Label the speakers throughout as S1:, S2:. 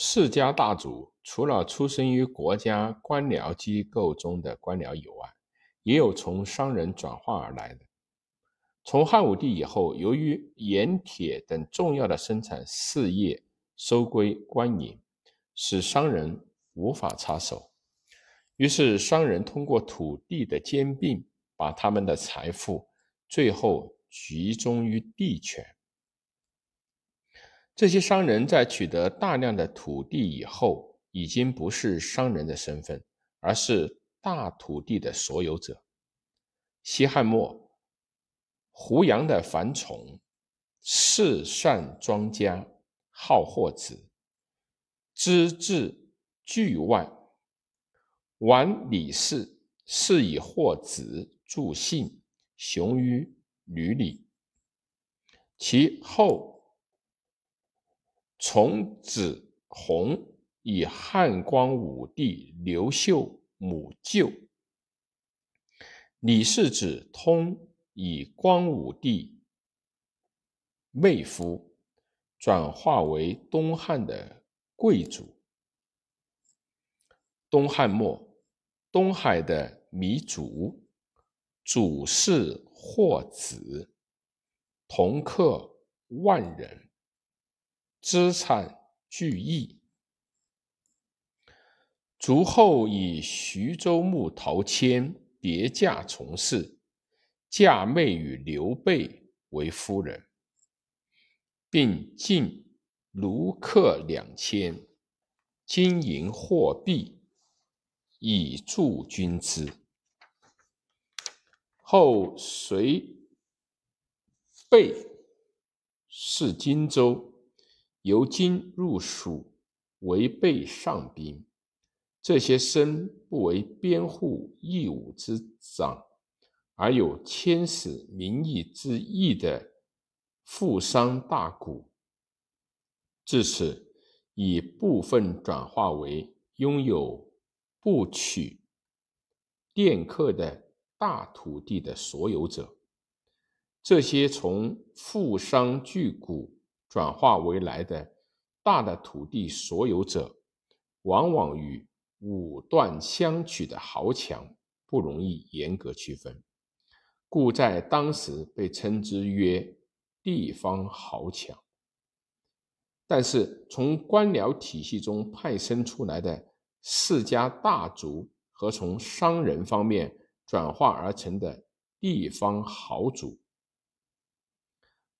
S1: 世家大族除了出生于国家官僚机构中的官僚以外，也有从商人转化而来的。从汉武帝以后，由于盐铁等重要的生产事业收归官营，使商人无法插手，于是商人通过土地的兼并，把他们的财富最后集中于地权。这些商人在取得大量的土地以后，已经不是商人的身份，而是大土地的所有者。西汉末，胡杨的樊崇，世善庄家，好货子，资质巨万。晚李氏，是以货子助姓，雄于吕里。其后。从子弘以汉光武帝刘秀母舅，李氏子通以光武帝妹夫，转化为东汉的贵族。东汉末，东海的糜竺，主事霍子，同客万人。资产巨亿，卒后以徐州牧陶谦别嫁从事，嫁妹与刘备为夫人，并进卢客两千，金银货币以助军资。后随备是荆州。由今入蜀，为备上宾。这些身不为边户义务之长，而有千使民意之意的富商大贾，至此以部分转化为拥有不取佃客的大土地的所有者。这些从富商巨贾。转化为来的大的土地所有者，往往与武断相取的豪强不容易严格区分，故在当时被称之曰地方豪强。但是从官僚体系中派生出来的世家大族和从商人方面转化而成的地方豪族。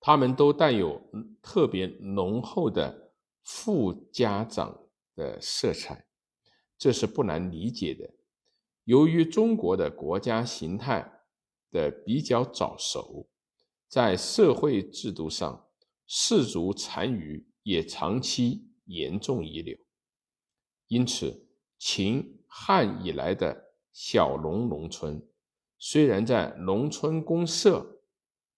S1: 他们都带有特别浓厚的富家长的色彩，这是不难理解的。由于中国的国家形态的比较早熟，在社会制度上，氏族残余也长期严重遗留，因此秦汉以来的小农农村，虽然在农村公社。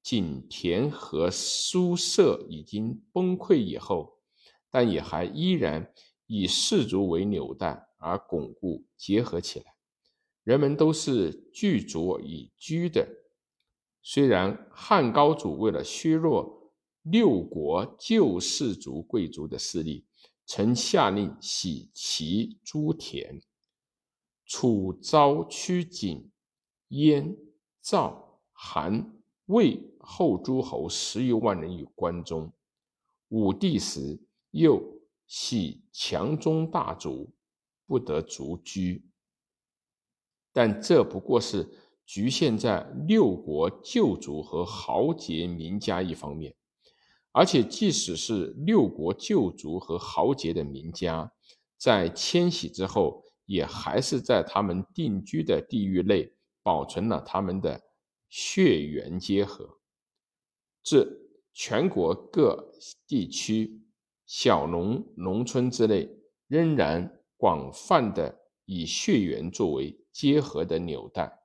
S1: 景田和书社已经崩溃以后，但也还依然以氏族为纽带而巩固结合起来。人们都是聚族以居的。虽然汉高祖为了削弱六国旧氏族贵族的势力，曾下令洗其诸田。楚昭屈景、燕、赵、韩。魏后诸侯十余万人于关中，武帝时又系强中大族，不得族居。但这不过是局限在六国旧族和豪杰名家一方面，而且即使是六国旧族和豪杰的名家，在迁徙之后，也还是在他们定居的地域内保存了他们的。血缘结合，至全国各地区小农农村之内，仍然广泛的以血缘作为结合的纽带。